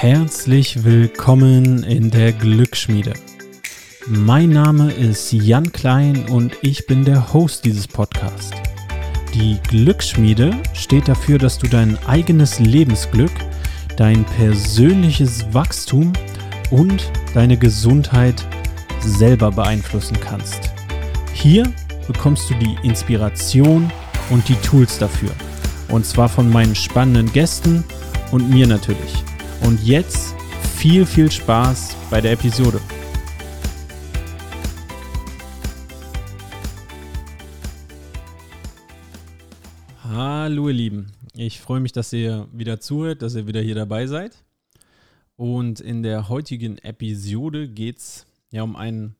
Herzlich willkommen in der Glücksschmiede. Mein Name ist Jan Klein und ich bin der Host dieses Podcasts. Die Glücksschmiede steht dafür, dass du dein eigenes Lebensglück, dein persönliches Wachstum und deine Gesundheit selber beeinflussen kannst. Hier bekommst du die Inspiration und die Tools dafür. Und zwar von meinen spannenden Gästen und mir natürlich. Und jetzt viel, viel Spaß bei der Episode. Hallo ihr Lieben, ich freue mich, dass ihr wieder zuhört, dass ihr wieder hier dabei seid. Und in der heutigen Episode geht es ja um einen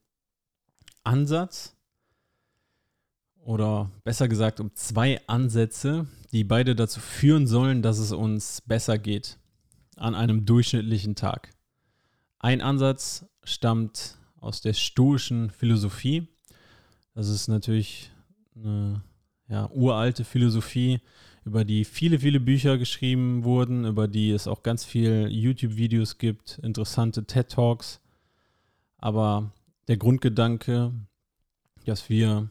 Ansatz oder besser gesagt um zwei Ansätze, die beide dazu führen sollen, dass es uns besser geht an einem durchschnittlichen Tag. Ein Ansatz stammt aus der stoischen Philosophie. Das ist natürlich eine ja, uralte Philosophie, über die viele, viele Bücher geschrieben wurden, über die es auch ganz viele YouTube-Videos gibt, interessante TED-Talks. Aber der Grundgedanke, dass wir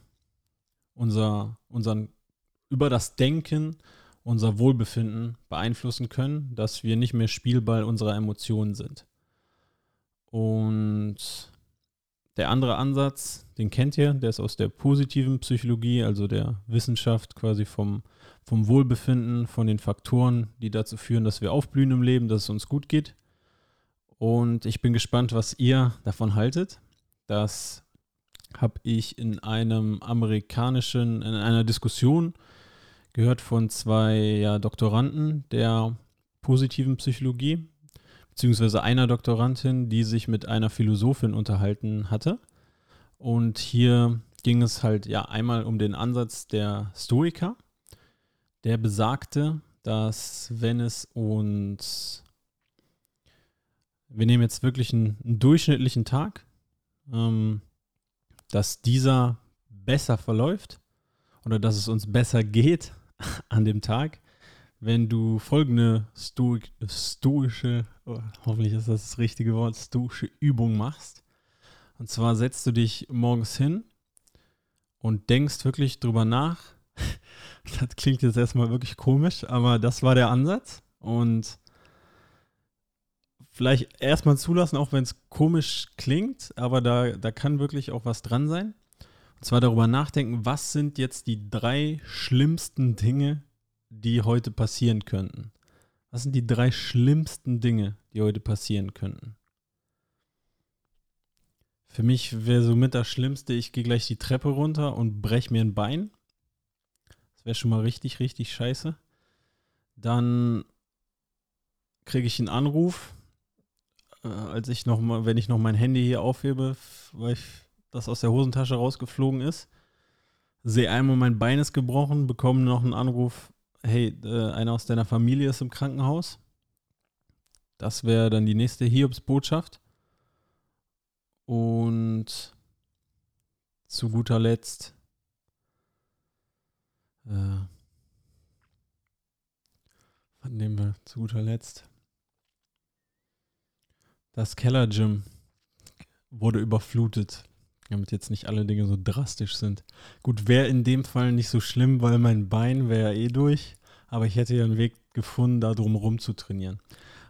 unser, unseren, über das Denken unser Wohlbefinden beeinflussen können, dass wir nicht mehr Spielball unserer Emotionen sind. Und der andere Ansatz, den kennt ihr, der ist aus der positiven Psychologie, also der Wissenschaft quasi vom, vom Wohlbefinden, von den Faktoren, die dazu führen, dass wir aufblühen im Leben, dass es uns gut geht. Und ich bin gespannt, was ihr davon haltet. Das habe ich in einem amerikanischen, in einer Diskussion gehört von zwei ja, Doktoranden der positiven Psychologie, beziehungsweise einer Doktorandin, die sich mit einer Philosophin unterhalten hatte. Und hier ging es halt ja einmal um den Ansatz der Stoiker, der besagte, dass wenn es uns, wir nehmen jetzt wirklich einen, einen durchschnittlichen Tag, ähm, dass dieser besser verläuft oder dass es uns besser geht an dem Tag, wenn du folgende Stoik, stoische, oh, hoffentlich ist das das richtige Wort, stoische Übung machst. Und zwar setzt du dich morgens hin und denkst wirklich drüber nach. Das klingt jetzt erstmal wirklich komisch, aber das war der Ansatz. Und vielleicht erstmal zulassen, auch wenn es komisch klingt, aber da, da kann wirklich auch was dran sein. Und zwar darüber nachdenken, was sind jetzt die drei schlimmsten Dinge, die heute passieren könnten? Was sind die drei schlimmsten Dinge, die heute passieren könnten? Für mich wäre somit das Schlimmste, ich gehe gleich die Treppe runter und breche mir ein Bein. Das wäre schon mal richtig, richtig scheiße. Dann kriege ich einen Anruf, äh, als ich noch mal, wenn ich noch mein Handy hier aufhebe, weil ich das aus der Hosentasche rausgeflogen ist. Sehe einmal, mein Bein ist gebrochen, bekomme noch einen Anruf, hey, äh, einer aus deiner Familie ist im Krankenhaus. Das wäre dann die nächste Hiobs-Botschaft. Und zu guter Letzt äh, was nehmen wir zu guter Letzt? Das Keller-Gym wurde überflutet damit jetzt nicht alle Dinge so drastisch sind. Gut, wäre in dem Fall nicht so schlimm, weil mein Bein wäre ja eh durch, aber ich hätte ja einen Weg gefunden, da drum zu trainieren.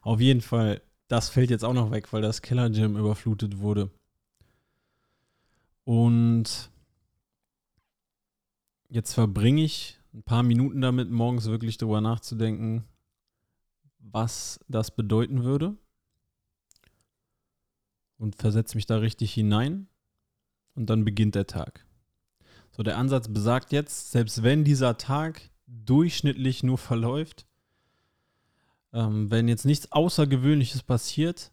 Auf jeden Fall, das fällt jetzt auch noch weg, weil das Keller Gym überflutet wurde. Und jetzt verbringe ich ein paar Minuten damit, morgens wirklich darüber nachzudenken, was das bedeuten würde. Und versetze mich da richtig hinein und dann beginnt der Tag. So, der Ansatz besagt jetzt, selbst wenn dieser Tag durchschnittlich nur verläuft, ähm, wenn jetzt nichts Außergewöhnliches passiert,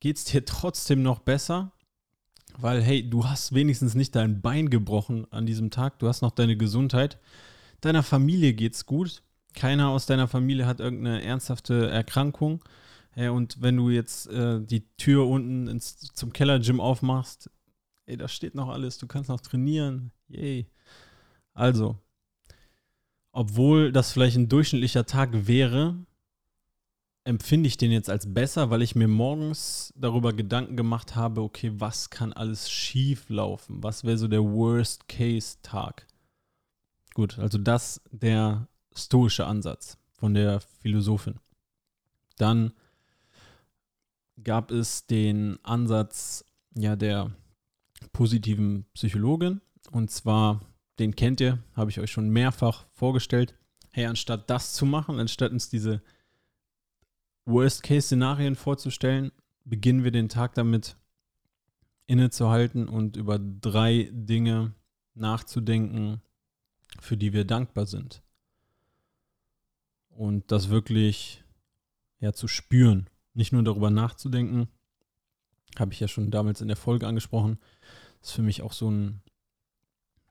geht es dir trotzdem noch besser, weil hey, du hast wenigstens nicht dein Bein gebrochen an diesem Tag, du hast noch deine Gesundheit, deiner Familie geht's gut, keiner aus deiner Familie hat irgendeine ernsthafte Erkrankung. Hey, und wenn du jetzt äh, die Tür unten ins, zum Kellergym aufmachst, ey, da steht noch alles, du kannst noch trainieren, yay. Also, obwohl das vielleicht ein durchschnittlicher Tag wäre, empfinde ich den jetzt als besser, weil ich mir morgens darüber Gedanken gemacht habe, okay, was kann alles schief laufen? Was wäre so der Worst-Case-Tag? Gut, also das der stoische Ansatz von der Philosophin. Dann gab es den Ansatz ja der positiven Psychologin und zwar den kennt ihr, habe ich euch schon mehrfach vorgestellt. Hey, anstatt das zu machen, anstatt uns diese Worst-Case-Szenarien vorzustellen, beginnen wir den Tag damit innezuhalten und über drei Dinge nachzudenken, für die wir dankbar sind. Und das wirklich ja, zu spüren, nicht nur darüber nachzudenken, habe ich ja schon damals in der Folge angesprochen, ist für mich auch so ein,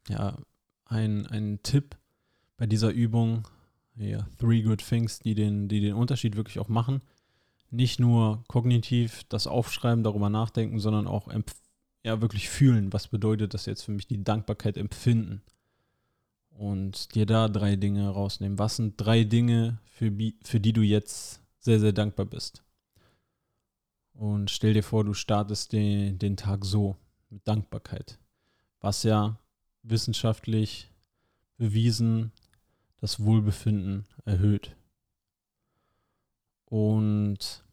ja, ein, ein Tipp bei dieser Übung, ja, Three Good Things, die den, die den Unterschied wirklich auch machen. Nicht nur kognitiv das Aufschreiben, darüber nachdenken, sondern auch ja, wirklich fühlen, was bedeutet das jetzt für mich, die Dankbarkeit empfinden. Und dir da drei Dinge rausnehmen. Was sind drei Dinge, für, für die du jetzt sehr, sehr dankbar bist? Und stell dir vor, du startest den, den Tag so, mit Dankbarkeit. Was ja wissenschaftlich bewiesen das Wohlbefinden erhöht. Und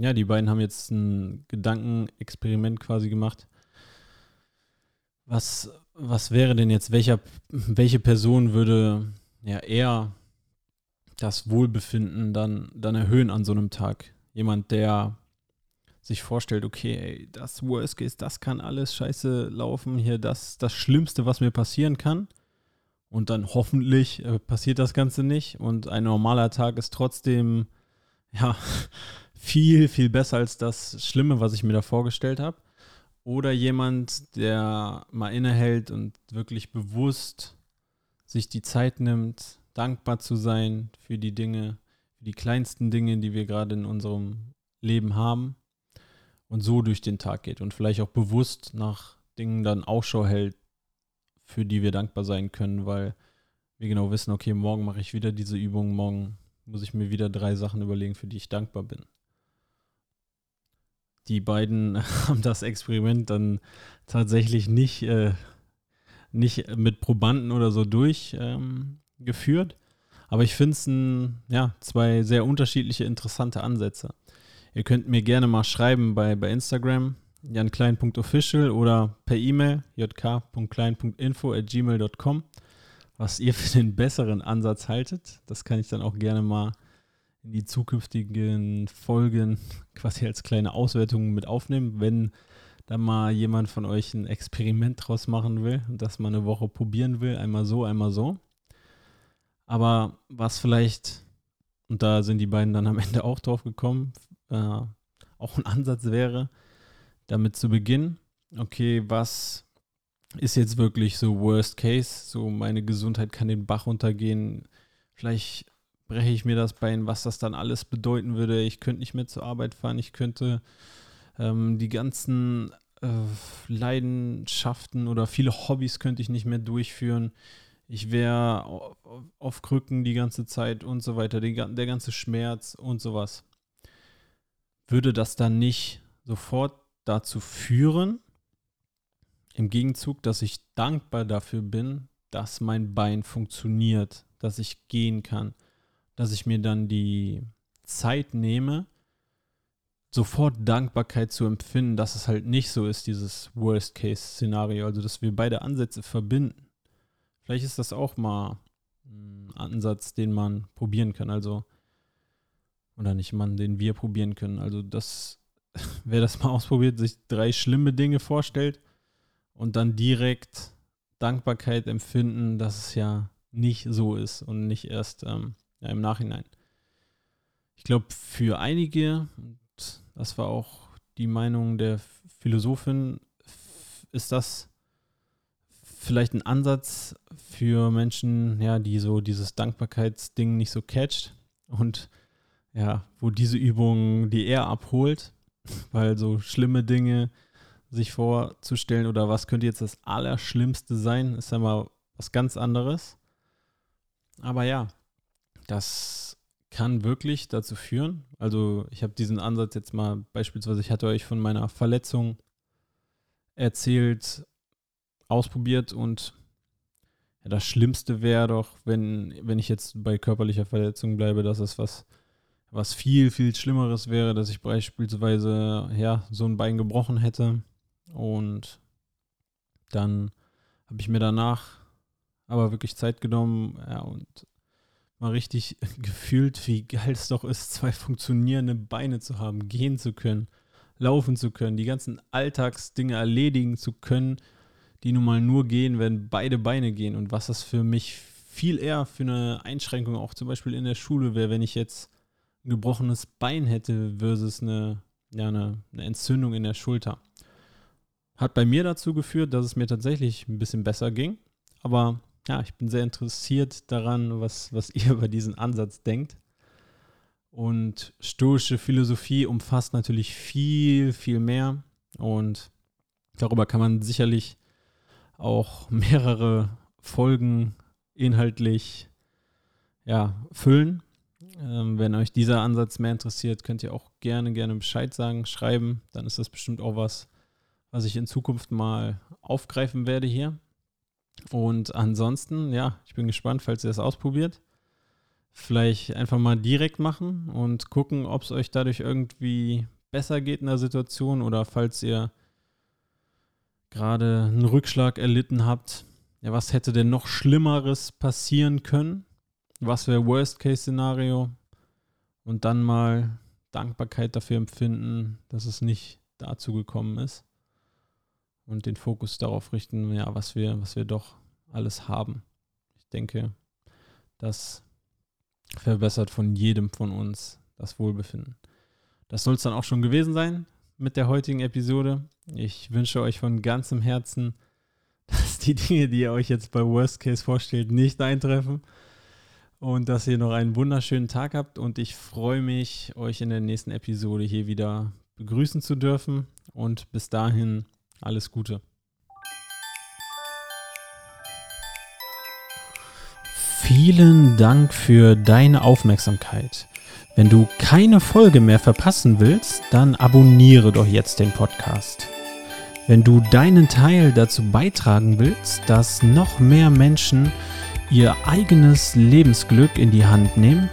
ja, die beiden haben jetzt ein Gedankenexperiment quasi gemacht. Was, was wäre denn jetzt, welcher, welche Person würde ja eher das Wohlbefinden dann, dann erhöhen an so einem Tag? Jemand, der sich vorstellt, okay, ey, das Worst Case, das kann alles scheiße laufen, hier das, das Schlimmste, was mir passieren kann. Und dann hoffentlich äh, passiert das Ganze nicht. Und ein normaler Tag ist trotzdem, ja, viel, viel besser als das Schlimme, was ich mir da vorgestellt habe. Oder jemand, der mal innehält und wirklich bewusst sich die Zeit nimmt, dankbar zu sein für die Dinge, für die kleinsten Dinge, die wir gerade in unserem Leben haben und so durch den Tag geht und vielleicht auch bewusst nach Dingen dann Ausschau hält, für die wir dankbar sein können, weil wir genau wissen, okay, morgen mache ich wieder diese Übung, morgen muss ich mir wieder drei Sachen überlegen, für die ich dankbar bin. Die beiden haben das Experiment dann tatsächlich nicht, äh, nicht mit Probanden oder so durchgeführt. Ähm, aber ich finde es ja, zwei sehr unterschiedliche, interessante Ansätze. Ihr könnt mir gerne mal schreiben bei, bei Instagram, janklein.official oder per E-Mail jk.klein.info at gmail.com, was ihr für den besseren Ansatz haltet. Das kann ich dann auch gerne mal in die zukünftigen Folgen quasi als kleine Auswertung mit aufnehmen, wenn da mal jemand von euch ein Experiment draus machen will und das mal eine Woche probieren will, einmal so, einmal so. Aber was vielleicht, und da sind die beiden dann am Ende auch drauf gekommen, äh, auch ein Ansatz wäre, damit zu beginnen. Okay, was ist jetzt wirklich so Worst Case? So, meine Gesundheit kann den Bach runtergehen. Vielleicht breche ich mir das Bein, was das dann alles bedeuten würde. Ich könnte nicht mehr zur Arbeit fahren. Ich könnte ähm, die ganzen äh, Leidenschaften oder viele Hobbys könnte ich nicht mehr durchführen. Ich wäre auf Krücken die ganze Zeit und so weiter. der ganze Schmerz und sowas würde das dann nicht sofort dazu führen, im Gegenzug, dass ich dankbar dafür bin, dass mein Bein funktioniert, dass ich gehen kann, dass ich mir dann die Zeit nehme, sofort Dankbarkeit zu empfinden, dass es halt nicht so ist, dieses Worst-Case-Szenario, also dass wir beide Ansätze verbinden. Vielleicht ist das auch mal ein Ansatz, den man probieren kann. Also oder nicht Mann, den wir probieren können. Also das, wer das mal ausprobiert, sich drei schlimme Dinge vorstellt und dann direkt Dankbarkeit empfinden, dass es ja nicht so ist und nicht erst ähm, ja, im Nachhinein. Ich glaube, für einige, und das war auch die Meinung der Philosophin, ist das vielleicht ein Ansatz für Menschen, ja, die so dieses Dankbarkeitsding nicht so catcht und ja, wo diese Übung die er abholt, weil so schlimme Dinge sich vorzustellen oder was könnte jetzt das Allerschlimmste sein, ist ja mal was ganz anderes. Aber ja, das kann wirklich dazu führen. Also ich habe diesen Ansatz jetzt mal beispielsweise, ich hatte euch von meiner Verletzung erzählt, ausprobiert und ja, das Schlimmste wäre doch, wenn, wenn ich jetzt bei körperlicher Verletzung bleibe, dass es was, was viel, viel Schlimmeres wäre, dass ich beispielsweise ja, so ein Bein gebrochen hätte. Und dann habe ich mir danach aber wirklich Zeit genommen ja, und mal richtig gefühlt, wie geil es doch ist, zwei funktionierende Beine zu haben, gehen zu können, laufen zu können, die ganzen Alltagsdinge erledigen zu können, die nun mal nur gehen, wenn beide Beine gehen. Und was das für mich viel eher für eine Einschränkung auch zum Beispiel in der Schule wäre, wenn ich jetzt gebrochenes Bein hätte versus eine, ja, eine, eine Entzündung in der Schulter. Hat bei mir dazu geführt, dass es mir tatsächlich ein bisschen besser ging. Aber ja, ich bin sehr interessiert daran, was, was ihr über diesen Ansatz denkt. Und stoische Philosophie umfasst natürlich viel, viel mehr. Und darüber kann man sicherlich auch mehrere Folgen inhaltlich ja, füllen. Ähm, wenn euch dieser Ansatz mehr interessiert, könnt ihr auch gerne, gerne Bescheid sagen, schreiben. Dann ist das bestimmt auch was, was ich in Zukunft mal aufgreifen werde hier. Und ansonsten, ja, ich bin gespannt, falls ihr das ausprobiert. Vielleicht einfach mal direkt machen und gucken, ob es euch dadurch irgendwie besser geht in der Situation oder falls ihr gerade einen Rückschlag erlitten habt, ja, was hätte denn noch Schlimmeres passieren können? Was wäre Worst-Case-Szenario? Und dann mal Dankbarkeit dafür empfinden, dass es nicht dazu gekommen ist. Und den Fokus darauf richten, ja, was wir, was wir doch alles haben. Ich denke, das verbessert von jedem von uns das Wohlbefinden. Das soll es dann auch schon gewesen sein mit der heutigen Episode. Ich wünsche euch von ganzem Herzen, dass die Dinge, die ihr euch jetzt bei Worst Case vorstellt, nicht eintreffen und dass ihr noch einen wunderschönen Tag habt und ich freue mich, euch in der nächsten Episode hier wieder begrüßen zu dürfen und bis dahin alles Gute. Vielen Dank für deine Aufmerksamkeit. Wenn du keine Folge mehr verpassen willst, dann abonniere doch jetzt den Podcast. Wenn du deinen Teil dazu beitragen willst, dass noch mehr Menschen ihr eigenes Lebensglück in die Hand nehmen,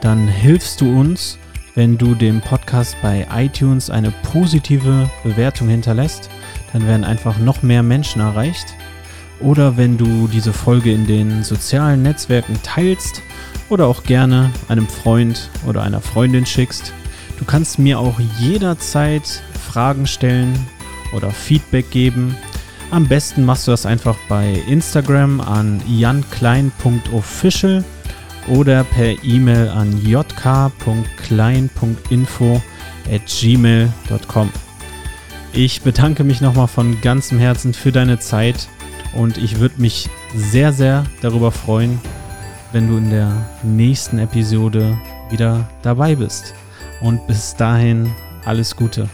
dann hilfst du uns, wenn du dem Podcast bei iTunes eine positive Bewertung hinterlässt. Dann werden einfach noch mehr Menschen erreicht. Oder wenn du diese Folge in den sozialen Netzwerken teilst oder auch gerne einem Freund oder einer Freundin schickst. Du kannst mir auch jederzeit Fragen stellen oder Feedback geben. Am besten machst du das einfach bei Instagram an janklein.official oder per E-Mail an jk.klein.info at gmail.com. Ich bedanke mich nochmal von ganzem Herzen für deine Zeit und ich würde mich sehr, sehr darüber freuen, wenn du in der nächsten Episode wieder dabei bist. Und bis dahin alles Gute.